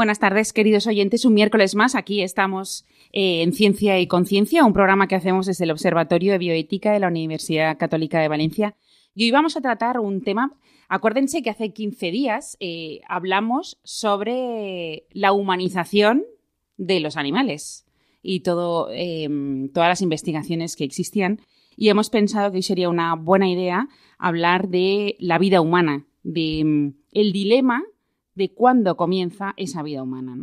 Buenas tardes, queridos oyentes. Un miércoles más. Aquí estamos eh, en Ciencia y Conciencia, un programa que hacemos desde el Observatorio de Bioética de la Universidad Católica de Valencia. Y hoy vamos a tratar un tema. Acuérdense que hace 15 días eh, hablamos sobre la humanización de los animales y todo, em, todas las investigaciones que existían. Y hemos pensado que hoy sería una buena idea hablar de la vida humana, de em, el dilema de cuándo comienza esa vida humana.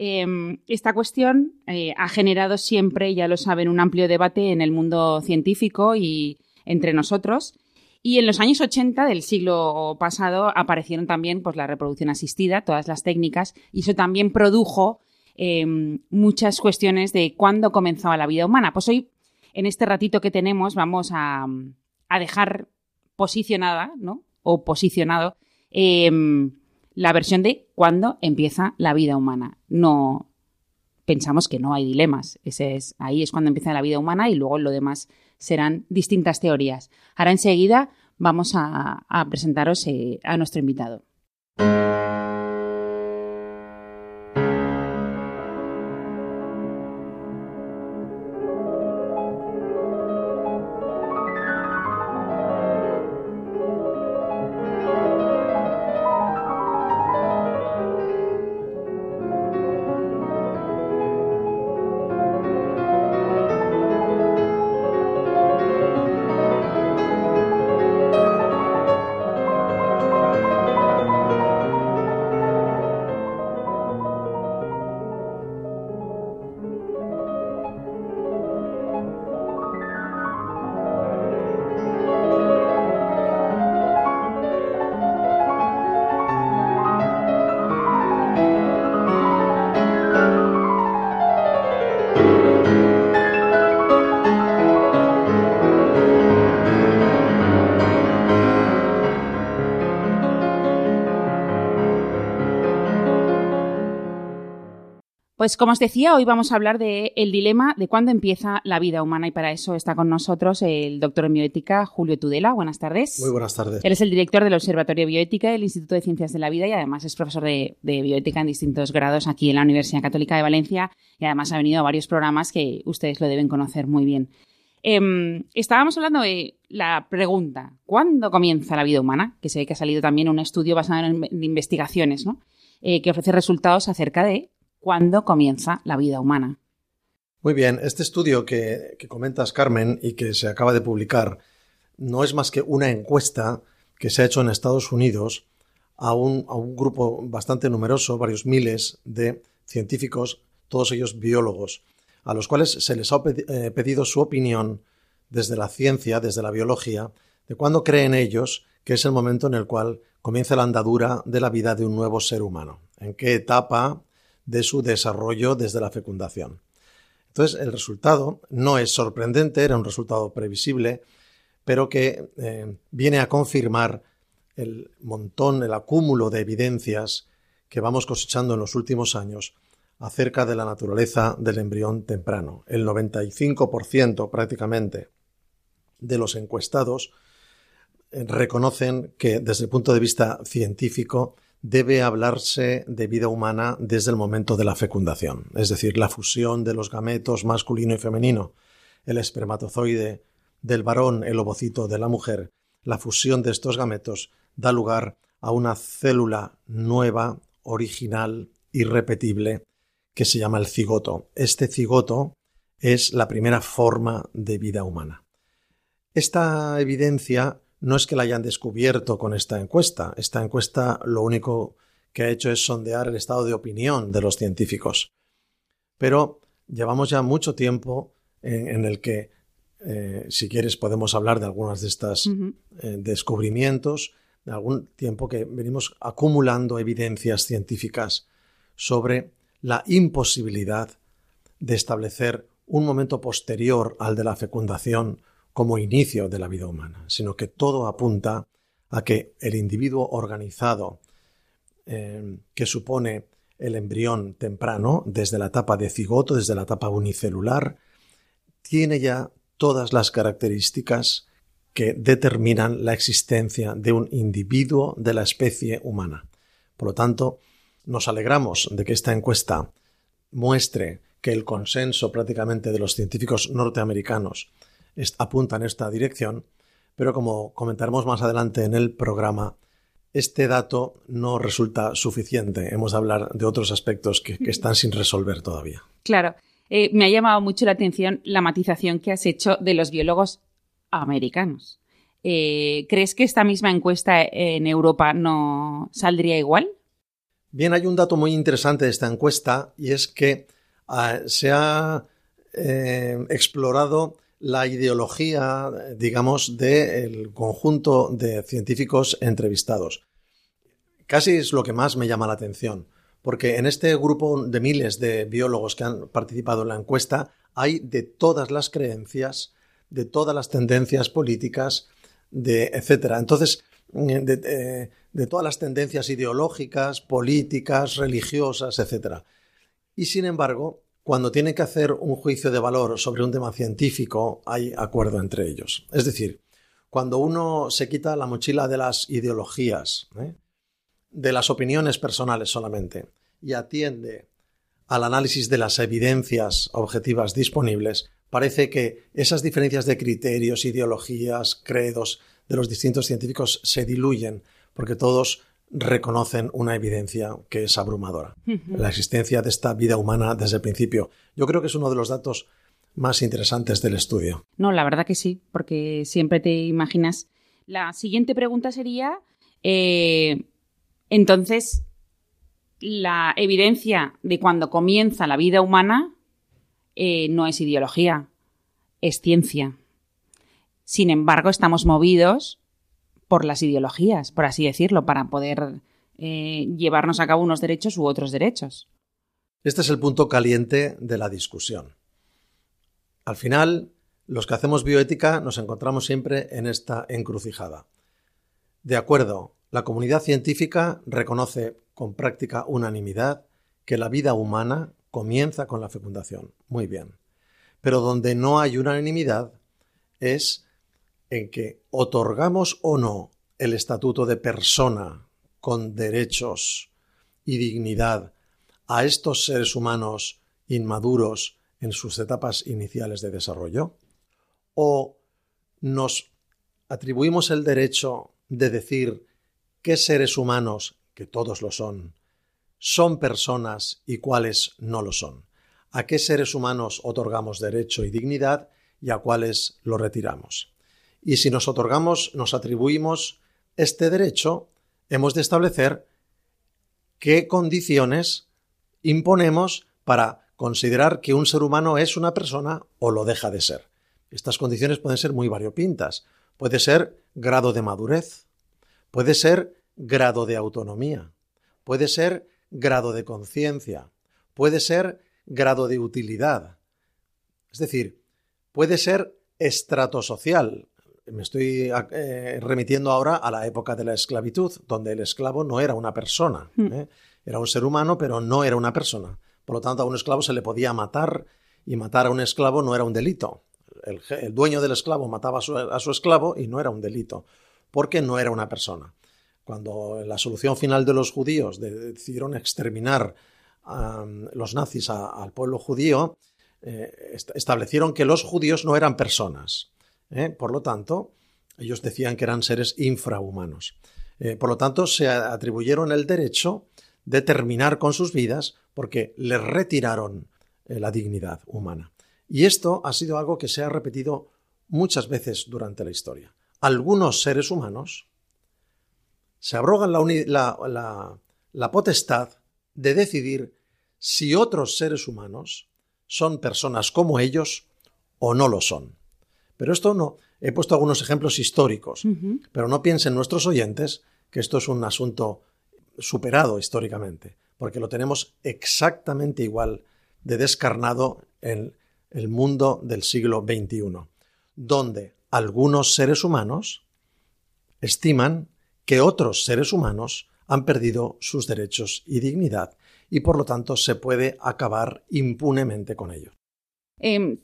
Em, esta cuestión eh, ha generado siempre, ya lo saben, un amplio debate en el mundo científico y entre nosotros. Y en los años 80 del siglo pasado aparecieron también pues, la reproducción asistida, todas las técnicas, y eso también produjo em, muchas cuestiones de cuándo comenzaba la vida humana. Pues hoy, en este ratito que tenemos, vamos a, dejar posicionada, ¿no? O posicionado em, la versión de cuándo empieza la vida humana. No pensamos que no hay dilemas. Ese es, ahí es cuando empieza la vida humana y luego lo demás serán distintas teorías. Ahora enseguida vamos a, presentaros eh, a nuestro invitado. Pues como os decía, hoy vamos a hablar del el dilema de cuándo empieza la vida humana y para eso está con nosotros el doctor en bioética Julio Tudela. Buenas tardes. Muy buenas tardes. Él es el director del Observatorio de Bioética del Instituto de Ciencias de la Vida y además es profesor de, bioética en distintos grados aquí en la Universidad Católica de Valencia y además ha venido a varios programas que ustedes lo deben conocer muy bien. Em, estábamos hablando de la pregunta, ¿cuándo comienza la vida humana? Que sé que ha salido también un estudio basado en investigaciones, ¿no? Eh, que ofrece resultados acerca de cuándo comienza la vida humana. Muy bien, este estudio que, comentas, Carmen, y que se acaba de publicar, no es más que una encuesta que se ha hecho en Estados Unidos a un, grupo bastante numeroso, varios miles de científicos, todos ellos biólogos, a los cuales se les ha eh, pedido su opinión desde la ciencia, desde la biología, de cuándo creen ellos que es el momento en el cual comienza la andadura de la vida de un nuevo ser humano, en qué etapa de su desarrollo desde la fecundación. Entonces, el resultado no es sorprendente, era un resultado previsible, pero que eh, viene a confirmar el montón, el acúmulo de evidencias que vamos cosechando en los últimos años acerca de la naturaleza del embrión temprano. El 95% prácticamente de los encuestados eh, reconocen que desde el punto de vista científico debe hablarse de vida humana desde el momento de la fecundación, es decir, la fusión de los gametos masculino y femenino, el espermatozoide del varón, el ovocito de la mujer, la fusión de estos gametos da lugar a una célula nueva, original, irrepetible, que se llama el cigoto. Este cigoto es la primera forma de vida humana. Esta evidencia no es que la hayan descubierto con esta encuesta. Esta encuesta lo único que ha hecho es sondear el estado de opinión de los científicos. Pero llevamos ya mucho tiempo en, el que, eh, si quieres, podemos hablar de algunos de estos eh, descubrimientos, de algún tiempo que venimos acumulando evidencias científicas sobre la imposibilidad de establecer un momento posterior al de la fecundación como inicio de la vida humana, sino que todo apunta a que el individuo organizado eh, que supone el embrión temprano, desde la etapa de cigoto, desde la etapa unicelular, tiene ya todas las características que determinan la existencia de un individuo de la especie humana. Por lo tanto, nos alegramos de que esta encuesta muestre que el consenso prácticamente de los científicos norteamericanos apunta en esta dirección, pero como comentaremos más adelante en el programa, este dato no resulta suficiente. Hemos de hablar de otros aspectos que, están sin resolver todavía. Claro. Eh, me ha llamado mucho la atención la matización que has hecho de los biólogos americanos. Eh, ¿Crees que esta misma encuesta en Europa no saldría igual? Bien, hay un dato muy interesante de esta encuesta y es que ah, se ha eh, explorado la ideología, digamos, del conjunto de científicos entrevistados. Casi es lo que más me llama la atención, porque en este grupo de miles de biólogos que han participado en la encuesta hay de todas las creencias, de todas las tendencias políticas, de etcétera. Entonces, de, eh, de, todas las tendencias ideológicas, políticas, religiosas, etcétera. Y sin embargo, cuando tiene que hacer un juicio de valor sobre un tema científico, hay acuerdo entre ellos. Es decir, cuando uno se quita la mochila de las ideologías, ¿eh? de las opiniones personales solamente, y atiende al análisis de las evidencias objetivas disponibles, parece que esas diferencias de criterios, ideologías, credos de los distintos científicos se diluyen, porque todos reconocen una evidencia que es abrumadora. La existencia de esta vida humana desde el principio. Yo creo que es uno de los datos más interesantes del estudio. No, la verdad que sí, porque siempre te imaginas. La siguiente pregunta sería, eh, entonces, la evidencia de cuando comienza la vida humana eh, no es ideología, es ciencia. Sin embargo, estamos movidos por las ideologías, por así decirlo, para poder eh, llevarnos a cabo unos derechos u otros derechos. Este es el punto caliente de la discusión. Al final, los que hacemos bioética nos encontramos siempre en esta encrucijada. De acuerdo, la comunidad científica reconoce con práctica unanimidad que la vida humana comienza con la fecundación. Muy bien. Pero donde no hay unanimidad es en que otorgamos o no el estatuto de persona con derechos y dignidad a estos seres humanos inmaduros en sus etapas iniciales de desarrollo? ¿O nos atribuimos el derecho de decir qué seres humanos, que todos lo son, son personas y cuáles no lo son? ¿A qué seres humanos otorgamos derecho y dignidad y a cuáles lo retiramos? Y si nos otorgamos, nos atribuimos este derecho, hemos de establecer qué condiciones imponemos para considerar que un ser humano es una persona o lo deja de ser. Estas condiciones pueden ser muy variopintas. Puede ser grado de madurez, puede ser grado de autonomía, puede ser grado de conciencia, puede ser grado de utilidad. Es decir, puede ser estrato social, me estoy eh, remitiendo ahora a la época de la esclavitud, donde el esclavo no era una persona. Hmm. ¿eh? Era un ser humano, pero no era una persona. Por lo tanto, a un esclavo se le podía matar y matar a un esclavo no era un delito. El, dueño del esclavo mataba a su, esclavo y no era un delito, porque no era una persona. Cuando la solución final de los judíos decidieron exterminar a los nazis al pueblo judío, eh, establecieron que los judíos no eran personas ¿eh? Por lo tanto, ellos decían que eran seres infrahumanos. Eh, por lo tanto, se atribuyeron el derecho de terminar con sus vidas porque les retiraron eh, la dignidad humana. Y esto ha sido algo que se ha repetido muchas veces durante la historia. Algunos seres humanos se abrogan la potestad de decidir si otros seres humanos son personas como ellos o no lo son. Pero esto no, he puesto algunos ejemplos históricos, pero no piensen nuestros oyentes que esto es un asunto superado históricamente, porque lo tenemos exactamente igual de descarnado en el mundo del siglo XXI, donde algunos seres humanos estiman que otros seres humanos han perdido sus derechos y dignidad y por lo tanto se puede acabar impunemente con ellos. Em,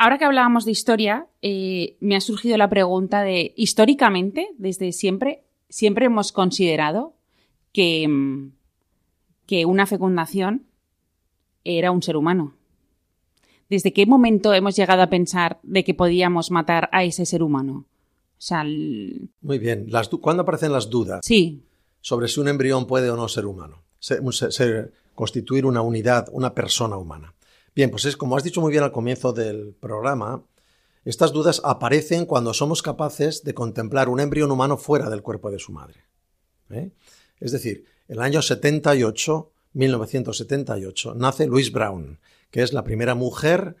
ahora que hablábamos de historia, eh, me ha surgido la pregunta de, históricamente, desde siempre, siempre hemos considerado que, em, que una fecundación era un ser humano. ¿Desde qué momento hemos llegado a pensar de que podíamos matar a ese ser humano? Muy bien. ¿Cuándo aparecen las dudas? Sí. Sobre si un embrión puede o no ser humano, constituir una unidad, una persona humana. Bien, pues es como has dicho muy bien al comienzo del programa, estas dudas aparecen cuando somos capaces de contemplar un embrión humano fuera del cuerpo de su madre. ¿eh? Es decir, el año 78, 1978, nace Louise Brown, que es la primera mujer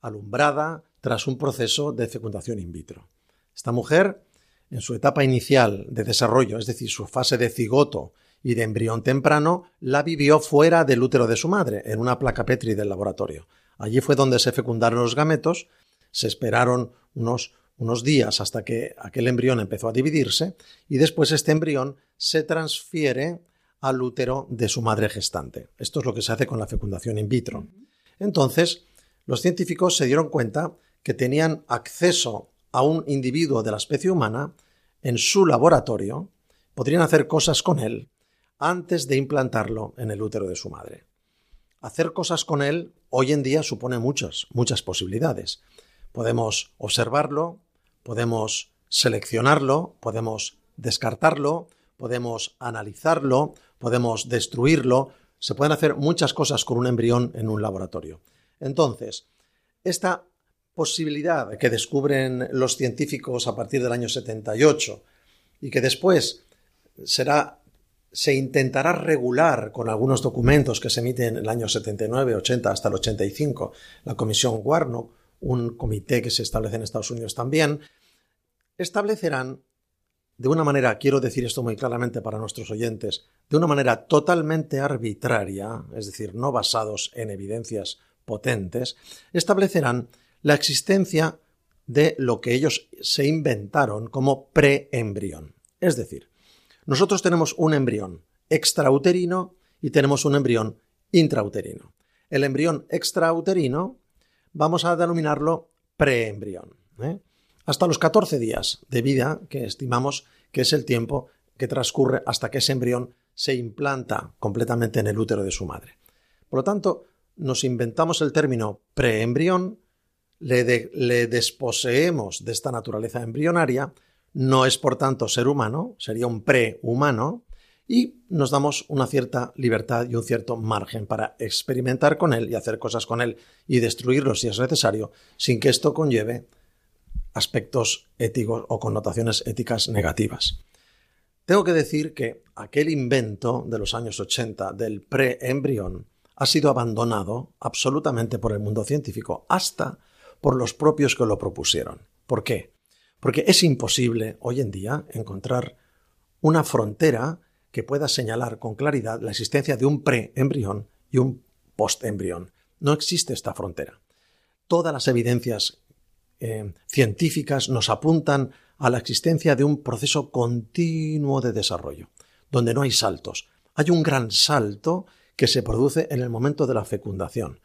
alumbrada tras un proceso de fecundación in vitro. Esta mujer, en su etapa inicial de desarrollo, es decir, su fase de cigoto y de embrión temprano, la vivió fuera del útero de su madre, en una placa Petri del laboratorio. Allí fue donde se fecundaron los gametos, se esperaron unos, unos días hasta que aquel embrión empezó a dividirse y después este embrión se transfiere al útero de su madre gestante. Esto es lo que se hace con la fecundación in vitro. Entonces, los científicos se dieron cuenta que tenían acceso a un individuo de la especie humana en su laboratorio, podrían hacer cosas con él antes de implantarlo en el útero de su madre. Hacer cosas con él hoy en día supone muchas, muchas posibilidades. Podemos observarlo, podemos seleccionarlo, podemos descartarlo, podemos analizarlo, podemos destruirlo, se pueden hacer muchas cosas con un embrión en un laboratorio. Entonces, esta posibilidad que descubren los científicos a partir del año 78 y que después será se intentará regular con algunos documentos que se emiten en el año 79, 80 hasta el 85, la Comisión Warnock, un comité que se establece en Estados Unidos también, establecerán de una manera, quiero decir esto muy claramente para nuestros oyentes, de una manera totalmente arbitraria, es decir, no basados en evidencias potentes, establecerán la existencia de lo que ellos se inventaron como preembrión. Es decir, nosotros tenemos un embrión extrauterino y tenemos un embrión intrauterino. El embrión extrauterino vamos a denominarlo preembrión. ¿eh? Hasta los 14 días de vida, que estimamos que es el tiempo que transcurre hasta que ese embrión se implanta completamente en el útero de su madre. Por lo tanto, nos inventamos el término preembrión le, desposeemos de esta naturaleza embrionaria, no es por tanto ser humano, sería un prehumano, y nos damos una cierta libertad y un cierto margen para experimentar con él y hacer cosas con él y destruirlo si es necesario, sin que esto conlleve aspectos éticos o connotaciones éticas negativas. Tengo que decir que aquel invento de los años 80 del preembrión ha sido abandonado absolutamente por el mundo científico hasta por los propios que lo propusieron. ¿Por qué? Porque es imposible hoy en día encontrar una frontera que pueda señalar con claridad la existencia de un preembrión y un postembrión. No existe esta frontera. Todas las evidencias eh, científicas nos apuntan a la existencia de un proceso continuo de desarrollo, donde no hay saltos. Hay un gran salto que se produce en el momento de la fecundación.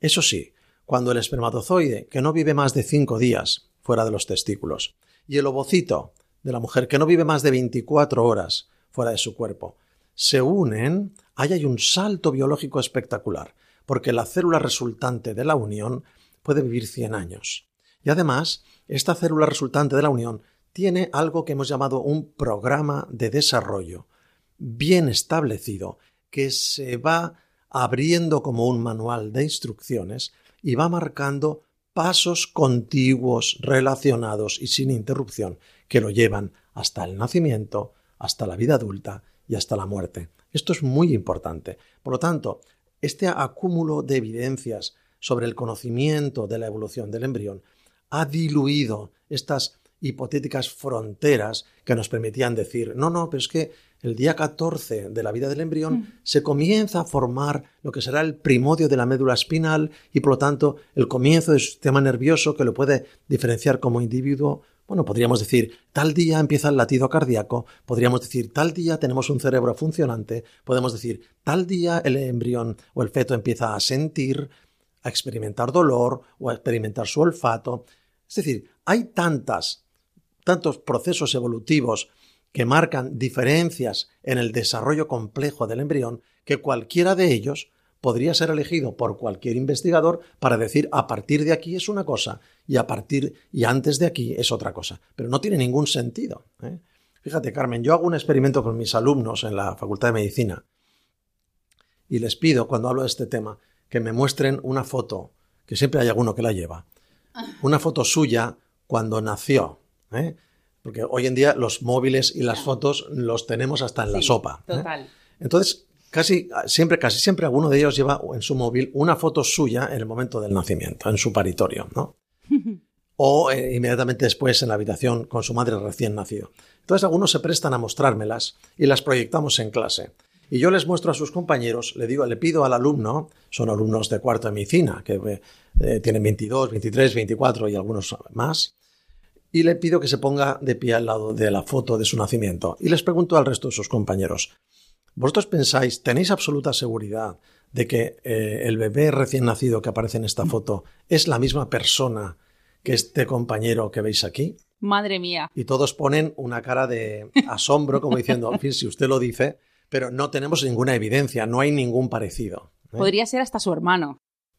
Eso sí, cuando el espermatozoide, que no vive más de cinco días fuera de los testículos, y el ovocito de la mujer, que no vive más de 24 horas fuera de su cuerpo, se unen, ahí hay un salto biológico espectacular, porque la célula resultante de la unión puede vivir 100 años. Y además, esta célula resultante de la unión tiene algo que hemos llamado un programa de desarrollo bien establecido que se va abriendo como un manual de instrucciones y va marcando pasos contiguos, relacionados y sin interrupción que lo llevan hasta el nacimiento, hasta la vida adulta y hasta la muerte. Esto es muy importante. Por lo tanto, este acúmulo de evidencias sobre el conocimiento de la evolución del embrión ha diluido estas hipotéticas fronteras que nos permitían decir, no, no, pero es que el día 14 de la vida del embrión, mm. se comienza a formar lo que será el primodio de la médula espinal y, por lo tanto, el comienzo del sistema nervioso que lo puede diferenciar como individuo. Bueno, podríamos decir, tal día empieza el latido cardíaco, podríamos decir, tal día tenemos un cerebro funcionante, podemos decir, tal día el embrión o el feto empieza a sentir, a experimentar dolor o a experimentar su olfato. Es decir, hay tantas, tantos procesos evolutivos que marcan diferencias en el desarrollo complejo del embrión que cualquiera de ellos podría ser elegido por cualquier investigador para decir a partir de aquí es una cosa y a partir y antes de aquí es otra cosa. Pero no tiene ningún sentido. ¿eh? Fíjate, Carmen, yo hago un experimento con mis alumnos en la Facultad de Medicina y les pido, cuando hablo de este tema, que me muestren una foto, que siempre hay alguno que la lleva, ah. una foto suya cuando nació. ¿eh? Porque hoy en día los móviles y las fotos los tenemos hasta en la sopa. ¿eh? Total. Entonces, casi siempre, casi siempre alguno de ellos lleva en su móvil una foto suya en el momento del nacimiento, en su paritorio, ¿no? o eh, inmediatamente después en la habitación con su madre recién nacido. Entonces algunos se prestan a mostrármelas y las proyectamos en clase. Y yo les muestro a sus compañeros, le digo, le pido al alumno, son alumnos de cuarto de medicina, que eh, tienen 22, 23, 24 y algunos más, y le pido que se ponga de pie al lado de la foto de su nacimiento. Y les pregunto al resto de sus compañeros, ¿vosotros pensáis, tenéis absoluta seguridad de que eh, el bebé recién nacido que aparece en esta foto es la misma persona que este compañero que veis aquí? Madre mía. Y todos ponen una cara de asombro, como diciendo, en fin, si usted lo dice, pero no tenemos ninguna evidencia, no hay ningún parecido. ¿eh? Podría ser hasta su hermano.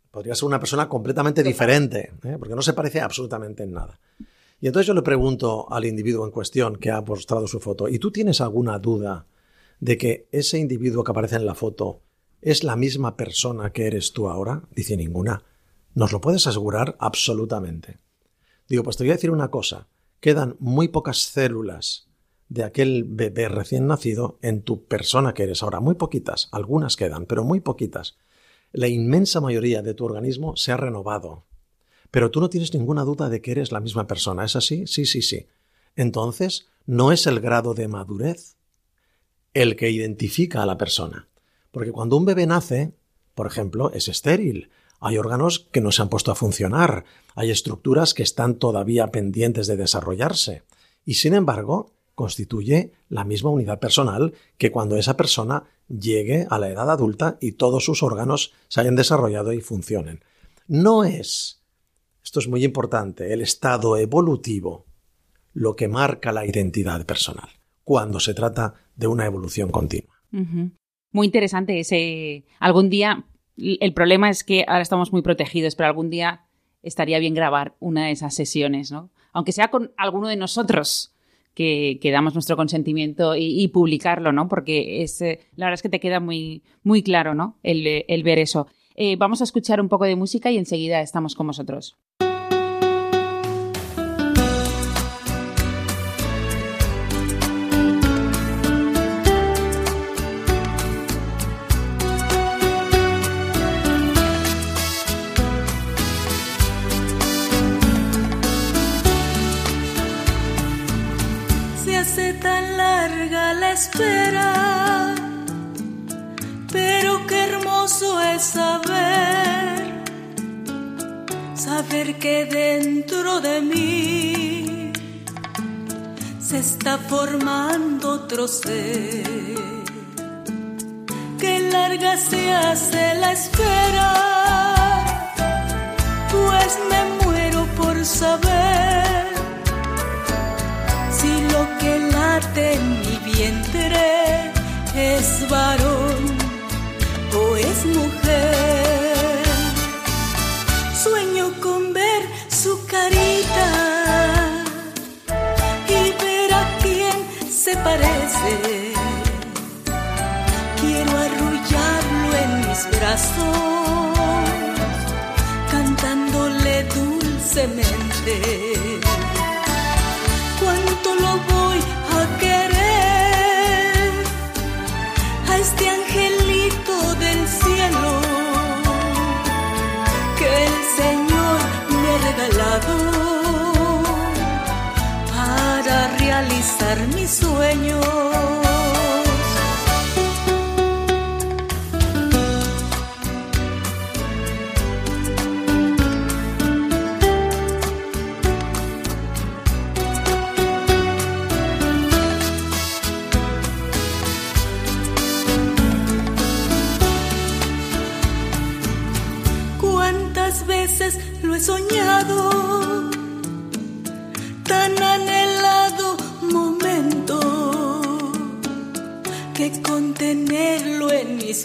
Podría ser una persona completamente diferente, ¿eh? porque no se parece absolutamente en nada. Y entonces yo le pregunto al individuo en cuestión que ha mostrado su foto, ¿y tú tienes alguna duda de que ese individuo que aparece en la foto es la misma persona que eres tú ahora? Dice ninguna. ¿Nos lo puedes asegurar? Absolutamente. Digo, pues te voy a decir una cosa. Quedan muy pocas células de aquel bebé recién nacido en tu persona que eres ahora. Muy poquitas. Algunas quedan, pero muy poquitas. La inmensa mayoría de tu organismo se ha renovado, pero tú no tienes ninguna duda de que eres la misma persona. ¿Es así? Sí, sí, sí. Entonces, no es el grado de madurez el que identifica a la persona. Porque cuando un bebé nace, por ejemplo, es estéril. Hay órganos que no se han puesto a funcionar. Hay estructuras que están todavía pendientes de desarrollarse. Y sin embargo, constituye la misma unidad personal que cuando esa persona llegue a la edad adulta y todos sus órganos se hayan desarrollado y funcionen. No es esto es muy importante, el estado evolutivo, lo que marca la identidad personal, cuando se trata de una evolución continua. Muy interesante ese. Algún día, el problema es que ahora estamos muy protegidos, pero algún día estaría bien grabar una de esas sesiones, ¿no? Aunque sea con alguno de nosotros que, damos nuestro consentimiento y, publicarlo, ¿no? Porque es, eh, la verdad es que te queda muy, muy claro, ¿no? el ver eso. Eh, vamos a escuchar un poco de música y enseguida estamos con vosotros. Se hace tan larga la espera saber, saber que dentro de mí se está formando otro ser. Qué larga se hace la espera, pues me muero por saber si lo que late en mi vientre es varón mujer. Sueño con ver su carita y ver a quién se parece. Quiero arrullarlo en mis brazos, cantándole dulcemente. Cuánto lo voy a querer a este ángel realizar mis sueños. Cuántas veces lo he soñado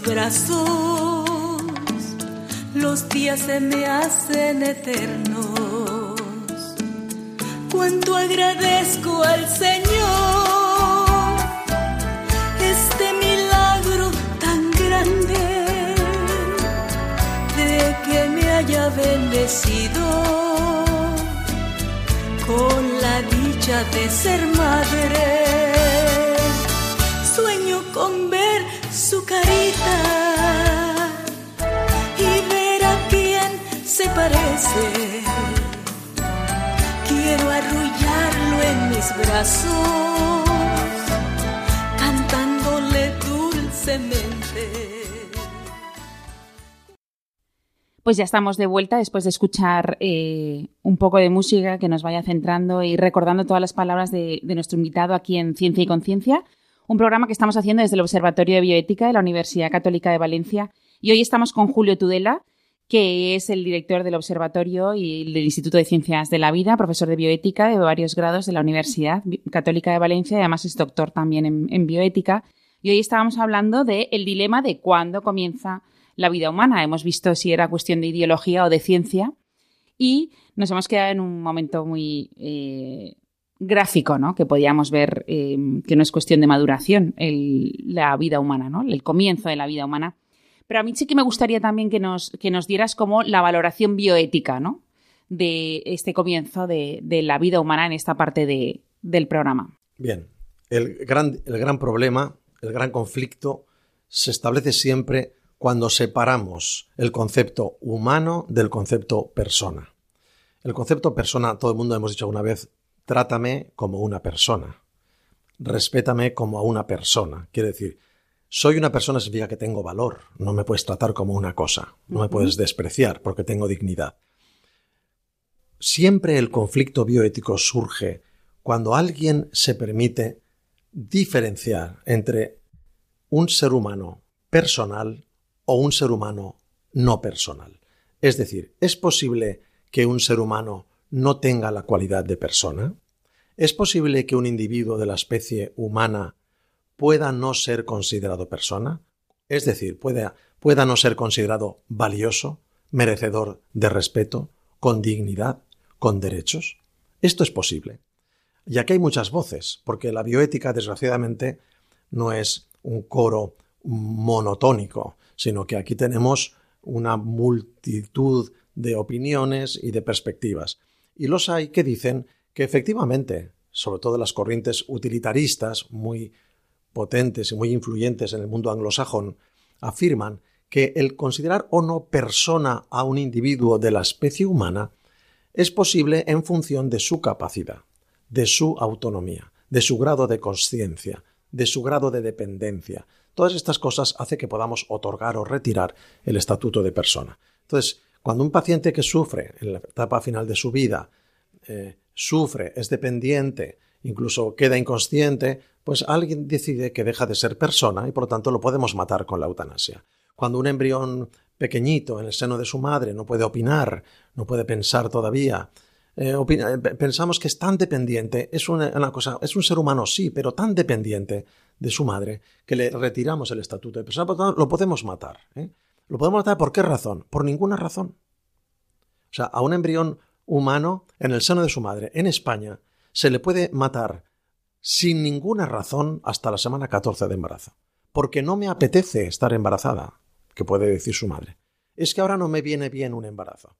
brazos. Los días se me hacen eternos. Cuánto agradezco al Señor este milagro tan grande de que me haya bendecido con la dicha de ser madre Quiero arrullarlo en mis brazos, cantándole dulcemente. Pues ya estamos de vuelta después de escuchar eh, un poco de música que nos vaya centrando y recordando todas las palabras de, de nuestro invitado aquí en Ciencia y Conciencia un programa que estamos haciendo desde el Observatorio de Bioética de la Universidad Católica de Valencia. Y hoy estamos con Julio Tudela, que es el director del Observatorio y del Instituto de Ciencias de la Vida, profesor de bioética de varios grados de la Universidad Católica de Valencia y además es doctor también en, bioética. Y hoy estábamos hablando del el dilema de cuándo comienza la vida humana. Hemos visto si era cuestión de ideología o de ciencia y nos hemos quedado en un momento muy eh, gráfico, ¿no? Que podíamos ver eh, que no es cuestión de maduración la vida humana, ¿no? El comienzo de la vida humana. Pero a mí sí que me gustaría también que nos, que nos dieras como la valoración bioética, ¿no? De este comienzo de, la vida humana en esta parte de, del programa. Bien, el gran, el gran problema, el gran conflicto se establece siempre cuando separamos el concepto humano del concepto persona. El concepto persona, todo el mundo hemos dicho alguna vez, trátame como una persona. Respétame como a una persona. Quiere decir, soy una persona significa que tengo valor. No me puedes tratar como una cosa. No me puedes despreciar porque tengo dignidad. Siempre el conflicto bioético surge cuando alguien se permite diferenciar entre un ser humano personal o un ser humano no personal. Es decir, ¿es posible que un ser humano no tenga la cualidad de persona? ¿Es posible que un individuo de la especie humana pueda no ser considerado persona? Es decir, pueda, pueda no ser considerado valioso, merecedor de respeto, con dignidad, con derechos. Esto es posible. Y aquí hay muchas voces, porque la bioética, desgraciadamente, no es un coro monotónico, sino que aquí tenemos una multitud de opiniones y de perspectivas. Y los hay que dicen que efectivamente, sobre todo las corrientes utilitaristas muy potentes y muy influyentes en el mundo anglosajón, afirman que el considerar o no persona a un individuo de la especie humana es posible en función de su capacidad, de su autonomía, de su grado de conciencia, de su grado de dependencia. Todas estas cosas hacen que podamos otorgar o retirar el estatuto de persona. Entonces, cuando un paciente que sufre en la etapa final de su vida, eh, sufre, es dependiente, incluso queda inconsciente, pues alguien decide que deja de ser persona y por lo tanto lo podemos matar con la eutanasia. Cuando un embrión pequeñito en el seno de su madre no puede opinar, no puede pensar todavía, eh, eh, pensamos que es tan dependiente, es una, cosa, es un ser humano sí, pero tan dependiente de su madre que le retiramos el estatuto de persona, por lo tanto lo podemos matar. ¿Lo podemos matar por qué razón? Por ninguna razón. O sea, a un embrión humano en el seno de su madre en España se le puede matar sin ninguna razón hasta la semana 14 de embarazo. Porque no me apetece estar embarazada, que puede decir su madre. Es que ahora no me viene bien un embarazo.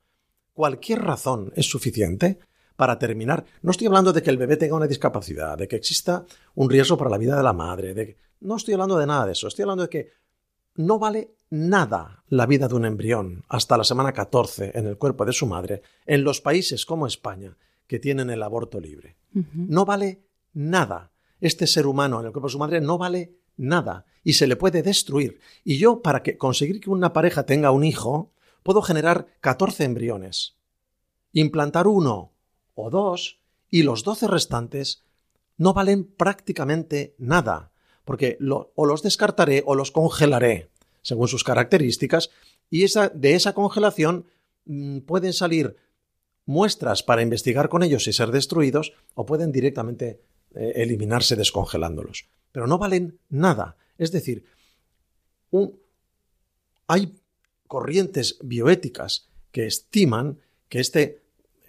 Cualquier razón es suficiente para terminar. No estoy hablando de que el bebé tenga una discapacidad, de que exista un riesgo para la vida de la madre, de no estoy hablando de nada de eso. Estoy hablando de que no vale nada la vida de un embrión hasta la semana 14 en el cuerpo de su madre en los países como España que tienen el aborto libre. No vale nada. Este ser humano en el cuerpo de su madre no vale nada y se le puede destruir. Y yo, para que, conseguir que una pareja tenga un hijo, puedo generar 14 embriones, implantar uno o dos y los 12 restantes no valen prácticamente nada porque o los descartaré o los congelaré según sus características y esa, de esa congelación mm, pueden salir muestras para investigar con ellos y ser destruidos o pueden directamente eh, eliminarse descongelándolos. Pero no valen nada. Es decir, hay corrientes bioéticas que estiman que este,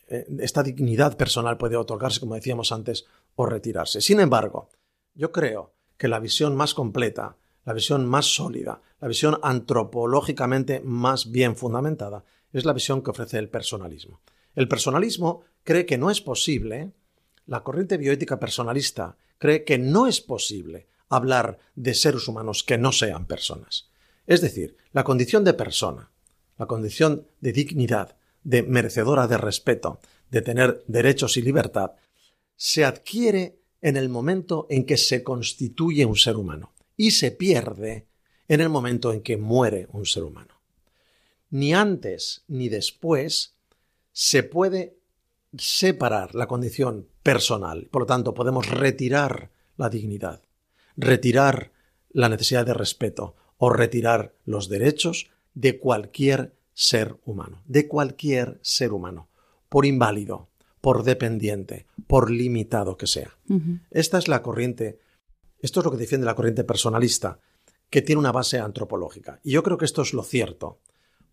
eh, esta dignidad personal puede otorgarse, como decíamos antes, o retirarse. Sin embargo, yo creo que la visión más completa, la visión más sólida, la visión antropológicamente más bien fundamentada, es la visión que ofrece el personalismo. El personalismo cree que no es posible, la corriente bioética personalista cree que no es posible hablar de seres humanos que no sean personas. Es decir, la condición de persona, la condición de dignidad, de merecedora de respeto, de tener derechos y libertad, se adquiere en el momento en que se constituye un ser humano y se pierde en el momento en que muere un ser humano. Ni antes ni después se puede separar la condición personal. Por lo tanto, podemos retirar la dignidad, retirar la necesidad de respeto o retirar los derechos de cualquier ser humano, de cualquier ser humano, por inválido, por dependiente, por limitado que sea. Esta es la corriente, esto es lo que defiende la corriente personalista, que tiene una base antropológica. Y yo creo que esto es lo cierto,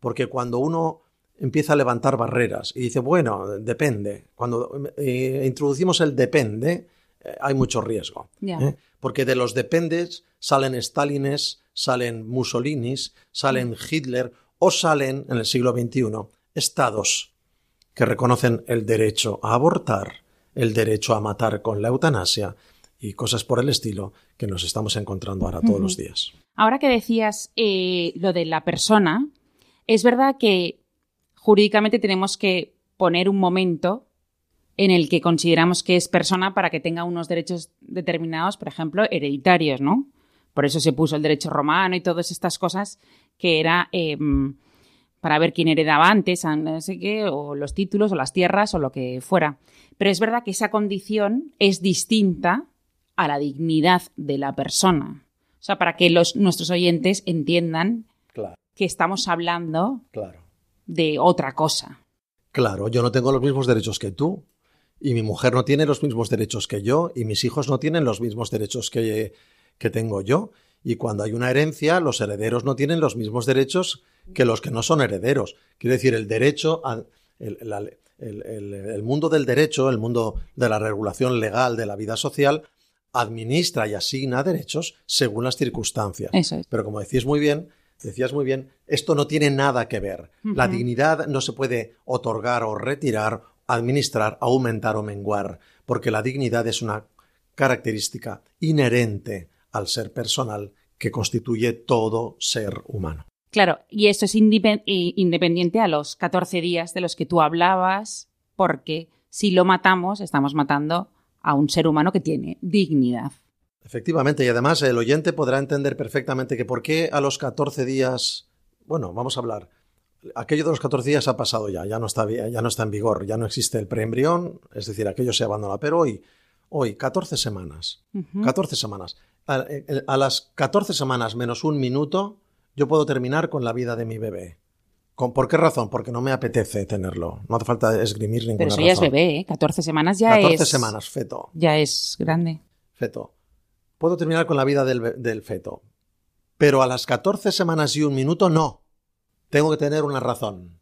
porque cuando uno empieza a levantar barreras y dice, bueno, depende, cuando eh, introducimos el depende, eh, hay mucho riesgo. ¿eh? Porque de los dependes salen Stalines, salen Mussolinis, salen Hitler o salen, en el siglo XXI, estados que reconocen el derecho a abortar, el derecho a matar con la eutanasia y cosas por el estilo que nos estamos encontrando ahora todos los días. Ahora que decías lo de la persona, es verdad que jurídicamente tenemos que poner un momento en el que consideramos que es persona para que tenga unos derechos determinados, por ejemplo, hereditarios, ¿no? Por eso se puso el derecho romano y todas estas cosas que era em, para ver quién heredaba antes, no sé qué, o los títulos, o las tierras, o lo que fuera. Pero es verdad que esa condición es distinta a la dignidad de la persona. O sea, para que los, nuestros oyentes entiendan que estamos hablando de otra cosa. Claro, yo no tengo los mismos derechos que tú, y mi mujer no tiene los mismos derechos que yo, y mis hijos no tienen los mismos derechos que, que tengo yo. Y cuando hay una herencia, los herederos no tienen los mismos derechos que los que no son herederos. Quiere decir, el derecho, el, mundo del derecho, el mundo de la regulación legal de la vida social, administra y asigna derechos según las circunstancias. Pero como decías muy bien, decías muy bien, esto no tiene nada que ver. La dignidad no se puede otorgar o retirar, administrar, aumentar o menguar, porque la dignidad es una característica inherente al ser personal que constituye todo ser humano. Claro, y esto es independiente a los 14 días de los que tú hablabas, porque si lo matamos, estamos matando a un ser humano que tiene dignidad. Efectivamente, y además el oyente podrá entender perfectamente que por qué a los 14 días, bueno, vamos a hablar, aquello de los 14 días ha pasado ya, ya no está, ya no está en vigor, ya no existe el preembrión, es decir, aquello se abandona, pero hoy, hoy, 14 semanas, 14 semanas, a, las 14 semanas menos un minuto, yo puedo terminar con la vida de mi bebé. ¿Por qué razón? Porque no me apetece tenerlo. No hace falta esgrimir ninguna Pero eso ya es bebé, ¿eh? 14 semanas ya 14 semanas, feto. Ya es grande. Feto. Puedo terminar con la vida del, feto. Pero a las 14 semanas y un minuto, no. Tengo que tener una razón.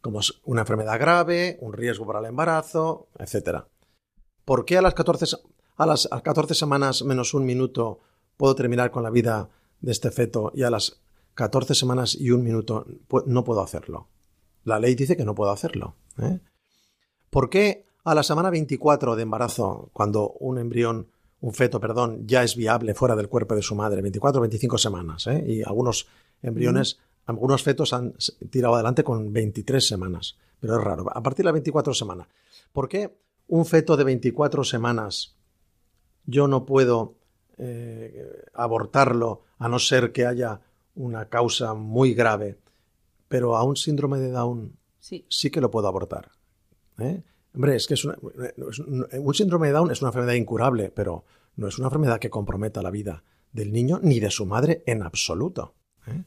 Como una enfermedad grave, un riesgo para el embarazo, etc. ¿Por qué a las 14 a las 14 semanas menos un minuto puedo terminar con la vida de este feto y a las 14 semanas y un minuto no puedo hacerlo. La ley dice que no puedo hacerlo. ¿eh? ¿Por qué a la semana 24 de embarazo, cuando un embrión, un feto, perdón, ya es viable fuera del cuerpo de su madre, 24 o 25 semanas, ¿eh? y algunos embriones, algunos fetos han tirado adelante con 23 semanas, pero es raro, a partir de la 24 semana. ¿Por qué un feto de 24 semanas yo no puedo eh, abortarlo a no ser que haya una causa muy grave, pero a un síndrome de Down sí, que lo puedo abortar. ¿eh? Hombre, es que es, un síndrome de Down es una enfermedad incurable, pero no es una enfermedad que comprometa la vida del niño ni de su madre en absoluto. ¿eh?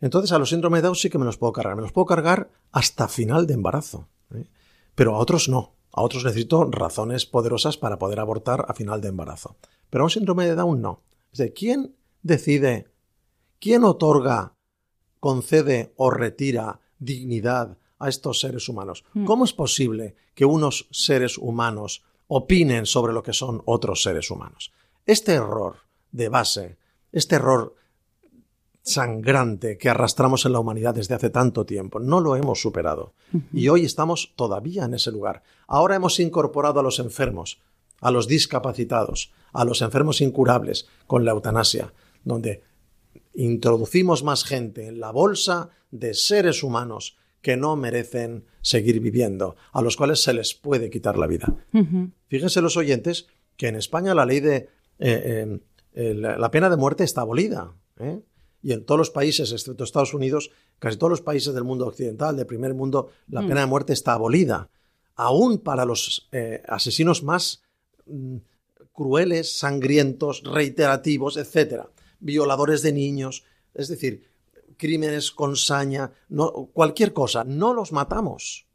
Entonces a los síndromes de Down sí que me los puedo cargar. Me los puedo cargar hasta final de embarazo. Pero a otros no. A otros necesito razones poderosas para poder abortar a final de embarazo. Pero a un síndrome de Down no. Es decir, ¿quién decide? ¿Quién otorga, concede o retira dignidad a estos seres humanos? Mm. ¿Cómo es posible que unos seres humanos opinen sobre lo que son otros seres humanos? Este error de base, este error sangrante que arrastramos en la humanidad desde hace tanto tiempo. No lo hemos superado. Y hoy estamos todavía en ese lugar. Ahora hemos incorporado a los enfermos, a los discapacitados, a los enfermos incurables con la eutanasia, donde introducimos más gente en la bolsa de seres humanos que no merecen seguir viviendo, a los cuales se les puede quitar la vida. Fíjense los oyentes que en España la ley de eh, eh, eh, la pena de muerte está abolida. ¿eh? Y en todos los países, excepto Estados Unidos, casi todos los países del mundo occidental, del primer mundo, la Mm. pena de muerte está abolida. Aún para los asesinos más mm, crueles, sangrientos, reiterativos, etcétera, violadores de niños, es decir, crímenes con saña, cualquier cosa, no los matamos.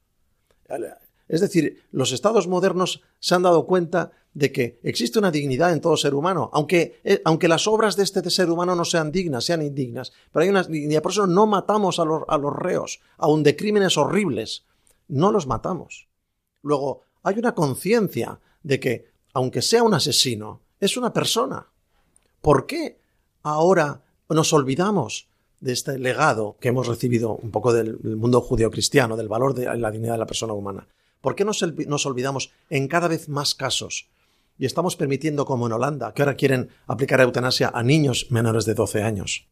Es decir, los estados modernos se han dado cuenta de que existe una dignidad en todo ser humano, aunque, eh, aunque las obras de este ser humano no sean dignas, sean indignas, pero hay una dignidad. Por eso no matamos a los, a los reos, aun de crímenes horribles, no los matamos. Luego, hay una conciencia de que, aunque sea un asesino, es una persona. ¿Por qué ahora nos olvidamos de este legado que hemos recibido un poco del, mundo judeocristiano, del valor de la dignidad de la persona humana? ¿Por qué nos, nos olvidamos en cada vez más casos? Y estamos permitiendo, como en Holanda, que ahora quieren aplicar eutanasia a niños menores de 12 años.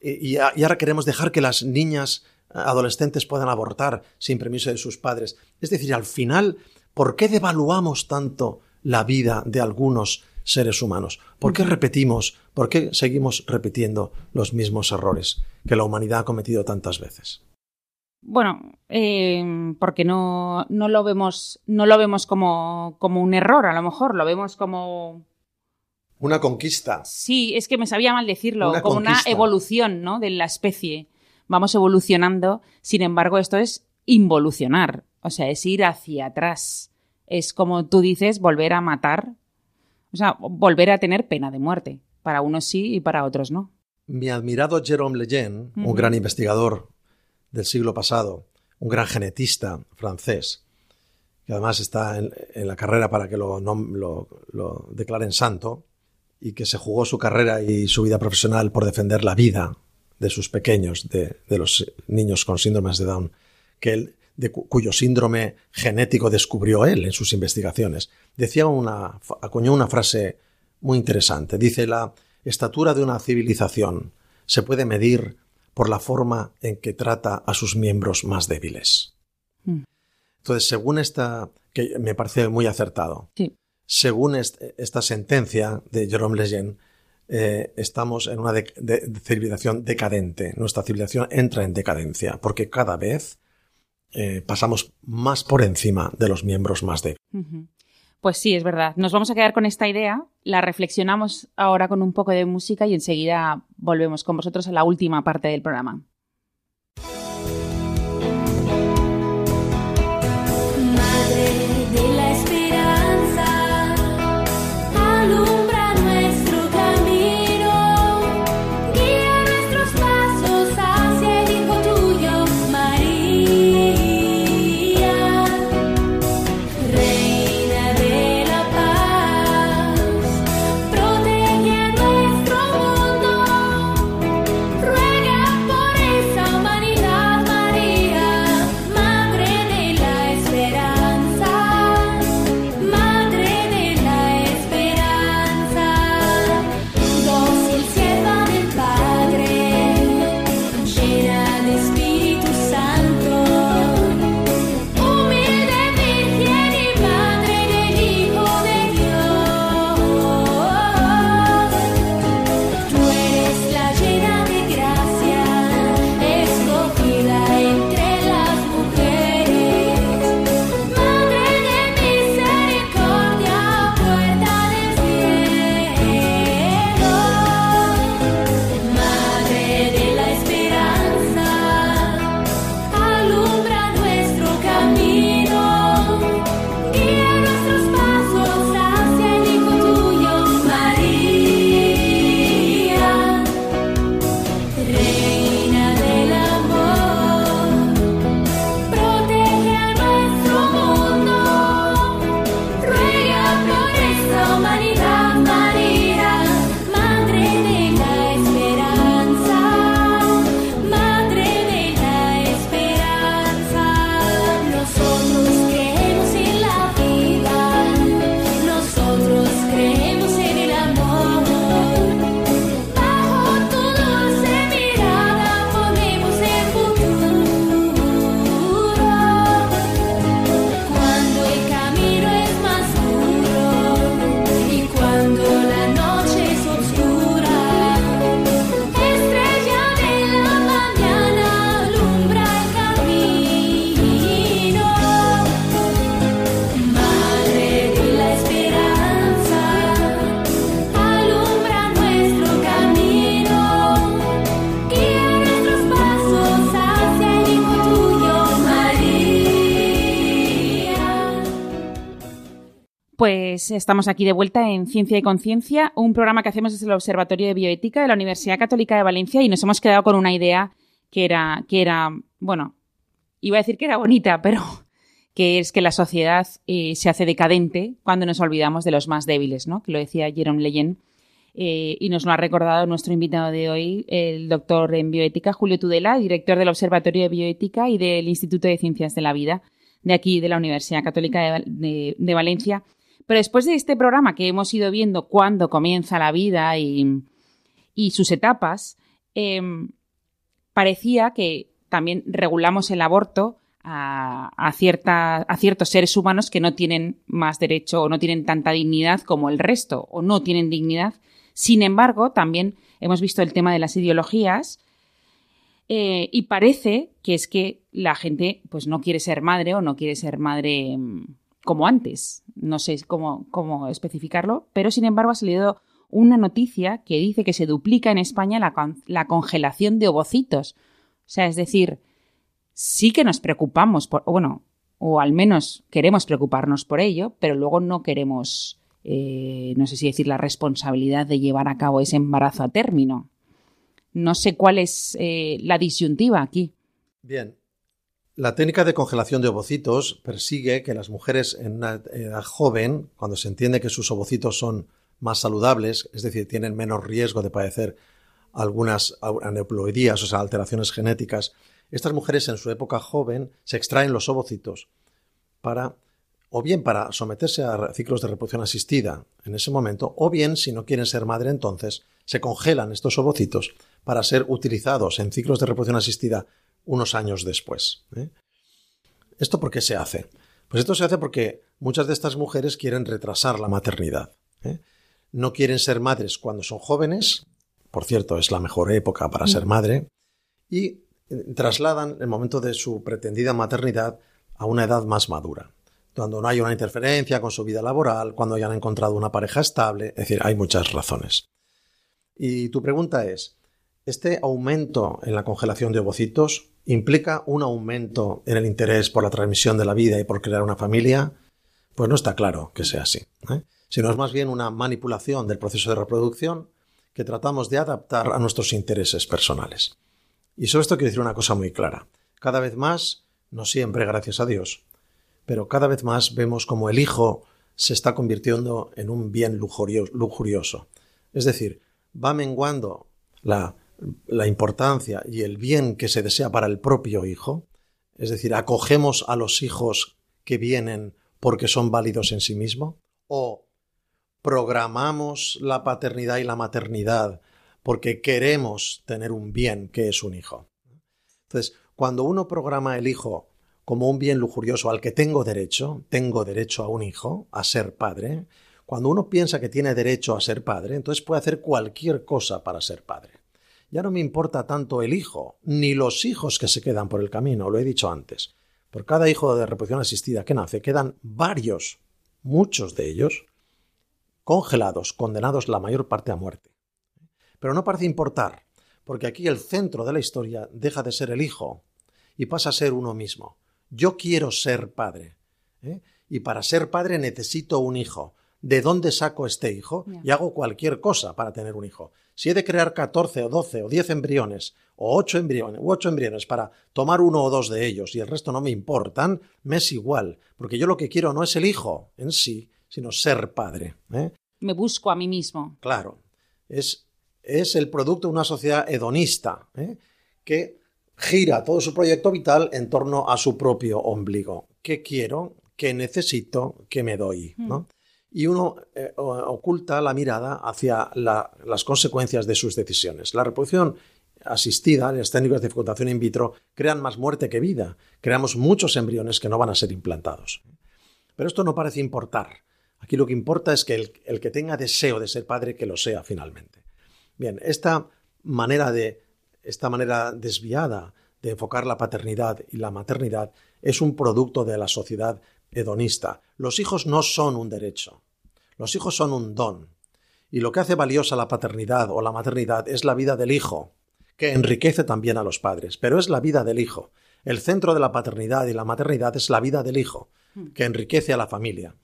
Y ahora queremos dejar que las niñas eh, adolescentes puedan abortar sin permiso de sus padres. Es decir, al final, ¿por qué devaluamos tanto la vida de algunos seres humanos? ¿Por qué repetimos, por qué seguimos repitiendo los mismos errores que la humanidad ha cometido tantas veces? Bueno, eh, porque no, no lo vemos, no lo vemos como, como un error, a lo mejor, lo vemos como. Una conquista. Sí, es que me sabía mal decirlo, Una como una evolución, ¿no? De la especie. Vamos evolucionando, sin embargo, esto es involucionar, o sea, es ir hacia atrás. Es como tú dices, volver a matar, o sea, volver a tener pena de muerte. Para unos sí y para otros no. Mi admirado Jérôme Lejeune, un gran investigador del siglo pasado, un gran genetista francés, que además está en, en la carrera para que lo, lo- lo declaren santo, y que se jugó su carrera y su vida profesional por defender la vida de sus pequeños, de, de los niños con síndromes de Down, que él, de cu- cuyo síndrome genético descubrió él en sus investigaciones. Decía una, acuñó una frase muy interesante. Dice, la estatura de una civilización se puede medir por la forma en que trata a sus miembros más débiles. Mm. Entonces, según esta, que me parece muy acertado, Sí. según est- esta sentencia de Jerome Lejeune, eh, estamos en una de- de- de civilización decadente. Nuestra civilización entra en decadencia porque cada vez eh, pasamos más por encima de los miembros más débiles. Pues sí, es verdad. Nos vamos a quedar con esta idea, la reflexionamos ahora con un poco de música y enseguida volvemos con vosotros a la última parte del programa. Estamos aquí de vuelta en Ciencia y Conciencia, un programa que hacemos desde el Observatorio de Bioética de la Universidad Católica de Valencia y nos hemos quedado con una idea que era, que era bueno, iba a decir que era bonita, pero que es que la sociedad eh, se hace decadente cuando nos olvidamos de los más débiles, ¿no? Que lo decía Jerome Leyen eh, y nos lo ha recordado nuestro invitado de hoy, el doctor en bioética, Julio Tudela, director del Observatorio de Bioética y del Instituto de Ciencias de la Vida de aquí, de la Universidad Católica de Valencia. Pero después de este programa que hemos ido viendo cuándo comienza la vida y, sus etapas, em, parecía que también regulamos el aborto a, a ciertos seres humanos que no tienen más derecho o no tienen tanta dignidad como el resto o no tienen dignidad. Sin embargo, también hemos visto el tema de las ideologías eh, y parece que es que la gente pues no quiere ser madre o no quiere ser madre mm, como antes. No sé cómo, especificarlo, pero sin embargo ha salido una noticia que dice que se duplica en España la, la congelación de ovocitos. O sea, es decir, sí que nos preocupamos por, bueno, o al menos queremos preocuparnos por ello, pero luego no queremos, eh, no sé si decir, la responsabilidad de llevar a cabo ese embarazo a término. No sé cuál es eh, la disyuntiva aquí. Bien. La técnica de congelación de ovocitos persigue que las mujeres en una edad joven, cuando se entiende que sus ovocitos son más saludables, es decir, tienen menos riesgo de padecer algunas aneuploidías, o sea, alteraciones genéticas, estas mujeres en su época joven se extraen los ovocitos para, o bien para someterse a ciclos de reproducción asistida en ese momento, o bien, si no quieren ser madre entonces, se congelan estos ovocitos para ser utilizados en ciclos de reproducción asistida unos años después. ¿eh? ¿Esto por qué se hace? Pues esto se hace porque muchas de estas mujeres quieren retrasar la maternidad. ¿eh? No quieren ser madres cuando son jóvenes, por cierto, es la mejor época para ser madre, y eh, trasladan el momento de su pretendida maternidad a una edad más madura, cuando no hay una interferencia con su vida laboral, cuando ya han encontrado una pareja estable, es decir, hay muchas razones. Y tu pregunta es, ¿este aumento en la congelación de ovocitos implica un aumento en el interés por la transmisión de la vida y por crear una familia? Pues no está claro que sea así, ¿eh? sino es más bien una manipulación del proceso de reproducción que tratamos de adaptar a nuestros intereses personales. Y sobre esto quiero decir una cosa muy clara. Cada vez más, no siempre, gracias a Dios, pero cada vez más vemos como el hijo se está convirtiendo en un bien lujurio- lujurioso. Es decir, va menguando la, la importancia y el bien que se desea para el propio hijo. Es decir, acogemos a los hijos que vienen porque son válidos en sí mismos. O programamos la paternidad y la maternidad porque queremos tener un bien que es un hijo. Entonces, cuando uno programa el hijo como un bien lujurioso al que tengo derecho, tengo derecho a un hijo, a ser padre, cuando uno piensa que tiene derecho a ser padre, entonces puede hacer cualquier cosa para ser padre. Ya no me importa tanto el hijo, ni los hijos que se quedan por el camino, lo he dicho antes. Por cada hijo de reproducción asistida que nace, quedan varios, muchos de ellos, congelados, condenados la mayor parte a muerte. Pero no parece importar, porque aquí el centro de la historia deja de ser el hijo y pasa a ser uno mismo. Yo quiero ser padre. ¿eh? Y para ser padre necesito un hijo. ¿De dónde saco este hijo? Y hago cualquier cosa para tener un hijo. Si he de crear 14 o 12 o 10 embriones o 8 embriones, u 8 embriones para tomar uno o dos de ellos y el resto no me importan, me es igual, porque yo lo que quiero no es el hijo en sí, sino ser padre. ¿eh? Me busco a mí mismo. Claro, es, es el producto de una sociedad hedonista ¿eh? que gira todo su proyecto vital en torno a su propio ombligo. ¿Qué quiero? ¿Qué necesito? ¿Qué me doy? ¿no? Y uno eh, oculta la mirada hacia la- las consecuencias de sus decisiones. La reproducción asistida, las técnicas de fecundación in vitro, crean más muerte que vida. Creamos muchos embriones que no van a ser implantados. Pero esto no parece importar. Aquí lo que importa es que el, el que tenga deseo de ser padre, que lo sea finalmente. Bien, esta manera de esta manera desviada de enfocar la paternidad y la maternidad es un producto de la sociedad hedonista. Los hijos no son un derecho. Los hijos son un don. Y lo que hace valiosa la paternidad o la maternidad es la vida del hijo, que enriquece también a los padres, pero es la vida del hijo. El centro de la paternidad y la maternidad es la vida del hijo, que enriquece a la familia.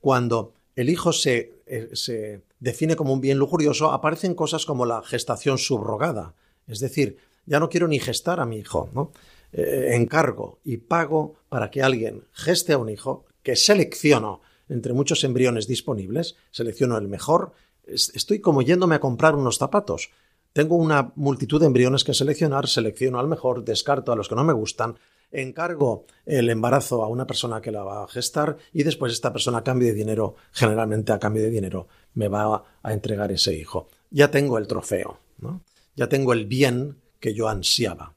cuando el hijo se, eh, se define como un bien lujurioso, aparecen cosas como la gestación subrogada. Es decir, ya no quiero ni gestar a mi hijo, ¿no? Eh, encargo y pago para que alguien geste a un hijo que selecciono entre muchos embriones disponibles, selecciono el mejor, es- estoy como yéndome a comprar unos zapatos. Tengo una multitud de embriones que seleccionar, selecciono al mejor, descarto a los que no me gustan, encargo el embarazo a una persona que la va a gestar y después esta persona a cambio de dinero, generalmente a cambio de dinero, me va a entregar ese hijo. Ya tengo el trofeo, ya tengo el bien que yo ansiaba.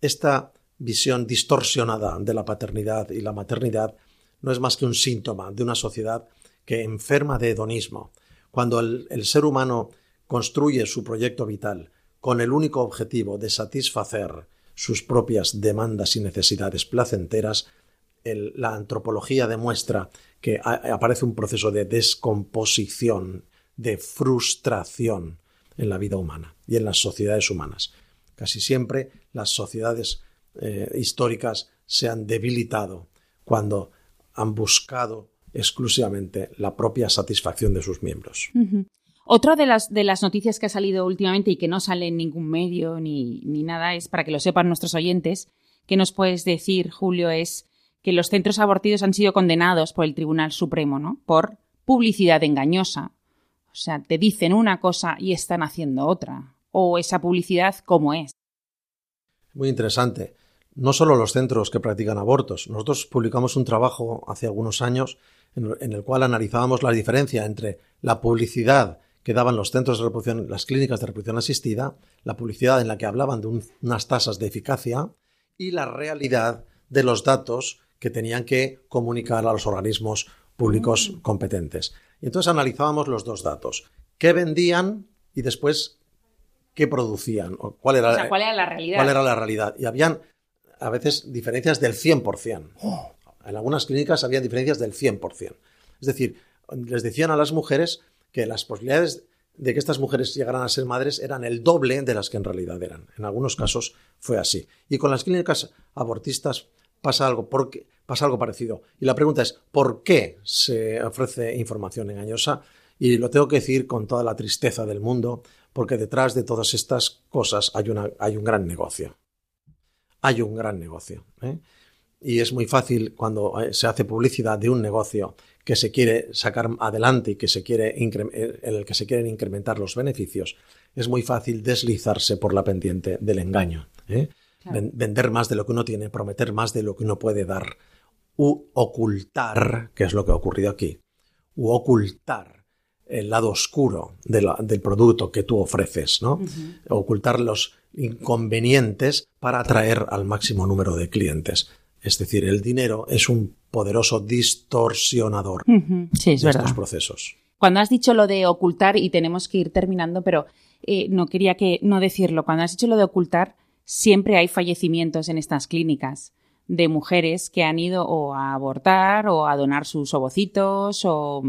Esta visión distorsionada de la paternidad y la maternidad no es más que un síntoma de una sociedad que enferma de hedonismo. Cuando el, ser humano construye su proyecto vital con el único objetivo de satisfacer sus propias demandas y necesidades placenteras, la antropología demuestra que aparece un proceso de descomposición, de frustración en la vida humana y en las sociedades humanas. Casi siempre las sociedades eh, históricas se han debilitado cuando han buscado exclusivamente la propia satisfacción de sus miembros. Otra de las, de las noticias que ha salido últimamente y que no sale en ningún medio ni, ni nada es, para que lo sepan nuestros oyentes, que nos puedes decir, Julio, es que los centros abortidos han sido condenados por el Tribunal Supremo, ¿no? Por publicidad engañosa. O sea, te dicen una cosa y están haciendo otra. O esa publicidad, ¿cómo es? Muy interesante. No solo los centros que practican abortos. Nosotros publicamos un trabajo hace algunos años en, el cual analizábamos la diferencia entre la publicidad que daban los centros de reproducción, las clínicas de reproducción asistida, la publicidad en la que hablaban de un- unas tasas de eficacia y la realidad de los datos que tenían que comunicar a los organismos públicos competentes. Y entonces analizábamos los dos datos. ¿Qué vendían y después qué producían? O cuál era, O sea, ¿cuál era la realidad? cuál era la realidad. Y habían a veces diferencias del 100%. En algunas clínicas había diferencias del 100%. Es decir, les decían a las mujeres que las posibilidades de que estas mujeres llegaran a ser madres eran el doble de las que en realidad eran. En algunos casos fue así. Y con las clínicas abortistas pasa algo, porque, pasa algo parecido. Y la pregunta es, ¿por qué se ofrece información engañosa? Y lo tengo que decir con toda la tristeza del mundo, porque detrás de todas estas cosas hay, una, hay un gran negocio. Hay un gran negocio. ¿eh? Y es muy fácil cuando eh, se hace publicidad de un negocio que se quiere sacar adelante y que se quiere eh, en el que se quieren incrementar los beneficios, es muy fácil deslizarse por la pendiente del engaño. ¿eh? Claro. Vender más de lo que uno tiene, prometer más de lo que uno puede dar, u ocultar, que es lo que ha ocurrido aquí, u ocultar el lado oscuro de la- del producto que tú ofreces, ¿no? Ocultar los inconvenientes para atraer al máximo número de clientes. Es decir, el dinero es un poderoso distorsionador Ujú, Sí, es de verdad. estos procesos. Cuando has dicho lo de ocultar, y tenemos que ir terminando, pero eh, no quería que no decirlo, cuando has dicho lo de ocultar, siempre hay fallecimientos en estas clínicas de mujeres que han ido o a abortar o a donar sus ovocitos o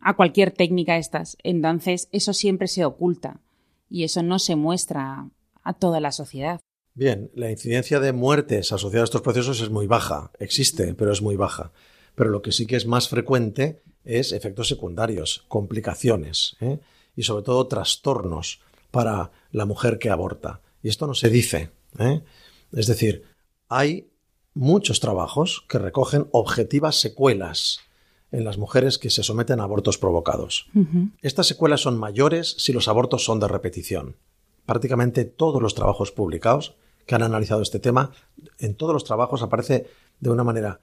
a cualquier técnica estas. Entonces, eso siempre se oculta y eso no se muestra a toda la sociedad. Bien, la incidencia de muertes asociadas a estos procesos es muy baja, existe, pero es muy baja. Pero lo que sí que es más frecuente es efectos secundarios, complicaciones ¿eh? y sobre todo trastornos para la mujer que aborta. Y esto no se dice. ¿eh? Es decir, hay muchos trabajos que recogen objetivas secuelas en las mujeres que se someten a abortos provocados. Estas secuelas son mayores si los abortos son de repetición. Prácticamente todos los trabajos publicados que han analizado este tema, en todos los trabajos aparece de una manera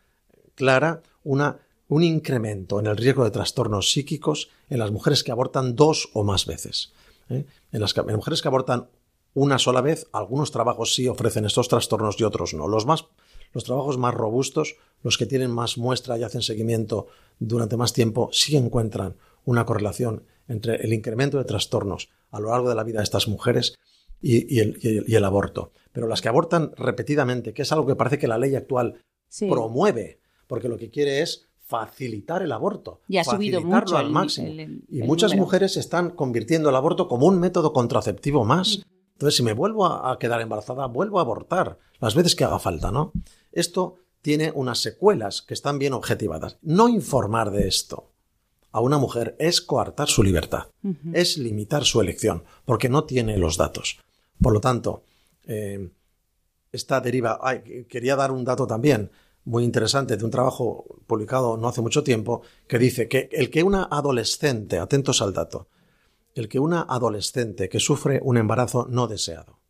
clara una, un incremento en el riesgo de trastornos psíquicos en las mujeres que abortan dos o más veces. ¿eh? En las que- en mujeres que abortan una sola vez, algunos trabajos sí ofrecen estos trastornos y otros no. Los, más, los trabajos más robustos, los que tienen más muestra y hacen seguimiento durante más tiempo, sí encuentran una correlación entre el incremento de trastornos a lo largo de la vida de estas mujeres y, y el, y el- y el aborto. Pero las que abortan repetidamente, que es algo que parece que la ley actual Sí. promueve, porque lo que quiere es facilitar el aborto, Y ha subido facilitarlo mucho al máximo. y muchas número. mujeres están convirtiendo el aborto como un método contraceptivo más. Entonces, si me vuelvo a, a quedar embarazada, vuelvo a abortar las veces que haga falta, ¿no? Esto tiene unas secuelas que están bien objetivadas. No informar de esto a una mujer es coartar su libertad, es limitar su elección, porque no tiene los datos. Por lo tanto, eh, esta deriva. ay, quería dar un dato también muy interesante de un trabajo publicado no hace mucho tiempo que dice que el que una adolescente, atentos al dato, el que una adolescente que sufre un embarazo no deseado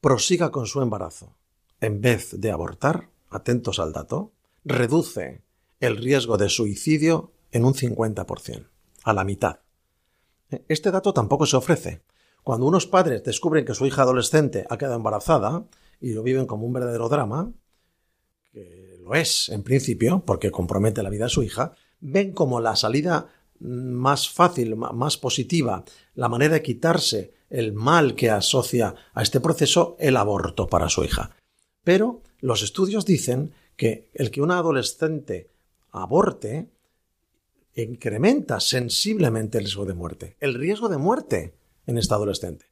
prosiga con su embarazo en vez de abortar, atentos al dato, reduce el riesgo de suicidio en un 50%, a la mitad. Este dato tampoco se ofrece. Cuando unos padres descubren que su hija adolescente ha quedado embarazada y lo viven como un verdadero drama, que lo es en principio, porque compromete la vida de su hija, ven como la salida más fácil, más positiva, la manera de quitarse el mal que asocia a este proceso el aborto para su hija. Pero los estudios dicen que el que una adolescente aborte incrementa sensiblemente el riesgo de muerte. El riesgo de muerte en esta adolescente.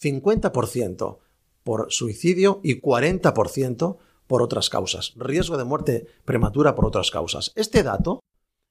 50% por suicidio y 40% por otras causas. Riesgo de muerte prematura por otras causas. Este dato,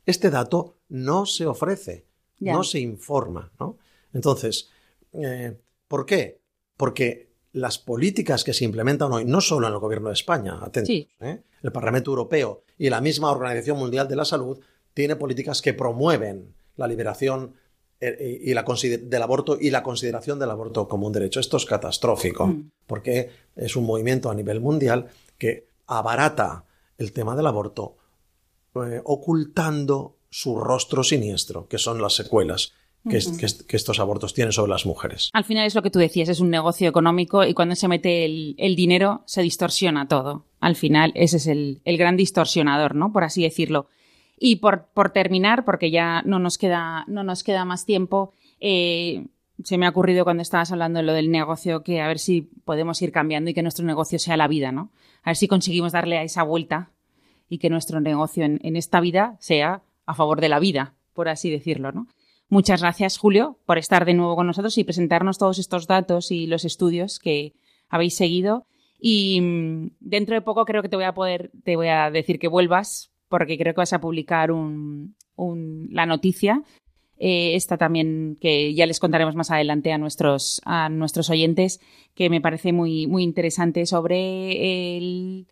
este dato no se ofrece, no se informa. ¿no? Entonces, eh, ¿por qué? Porque las políticas que se implementan hoy, no solo en el gobierno de España, atentos, Sí. ¿eh? el Parlamento Europeo y la misma Organización Mundial de la Salud, tiene políticas que promueven la liberación eh, y la del aborto y la consideración del aborto como un derecho. Esto es catastrófico, Mm. porque es un movimiento a nivel mundial que abarata el tema del aborto, eh, ocultando su rostro siniestro, que son las secuelas que, es- que es- que estos abortos tienen sobre las mujeres. Al final es lo que tú decías, es un negocio económico y cuando se mete el, el dinero se distorsiona todo. Al final ese es el, el gran distorsionador, ¿no? Por así decirlo. Y por, por terminar, porque ya no nos queda, no nos queda más tiempo, eh, se me ha ocurrido cuando estabas hablando de lo del negocio que a ver si podemos ir cambiando y que nuestro negocio sea la vida, ¿no? A ver si conseguimos darle a esa vuelta y que nuestro negocio en, en esta vida sea a favor de la vida, por así decirlo, ¿no? Muchas gracias, Julio, por estar de nuevo con nosotros y presentarnos todos estos datos y los estudios que habéis seguido. Y mm, dentro de poco creo que te voy a poder, te voy a decir que vuelvas, porque creo que vas a publicar un, un- la noticia. eh, esta también, que ya les contaremos más adelante a nuestros, a nuestros oyentes, que me parece muy, muy interesante sobre el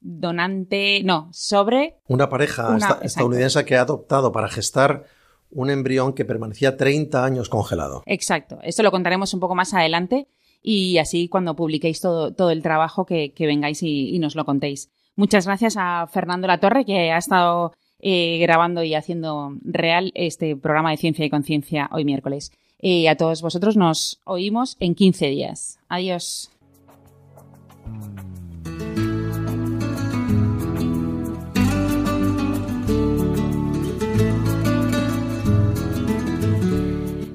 donante, no, sobre Una pareja Una- estadounidense que ha adoptado para gestar un embrión que permanecía 30 años congelado. Exacto. Esto lo contaremos un poco más adelante y así cuando publiquéis todo, todo el trabajo que, que vengáis y, y nos lo contéis. Muchas gracias a Fernando Latorre que ha estado eh, grabando y haciendo real este programa de Ciencia y Conciencia hoy miércoles. Y a todos vosotros nos oímos en 15 días. Adiós.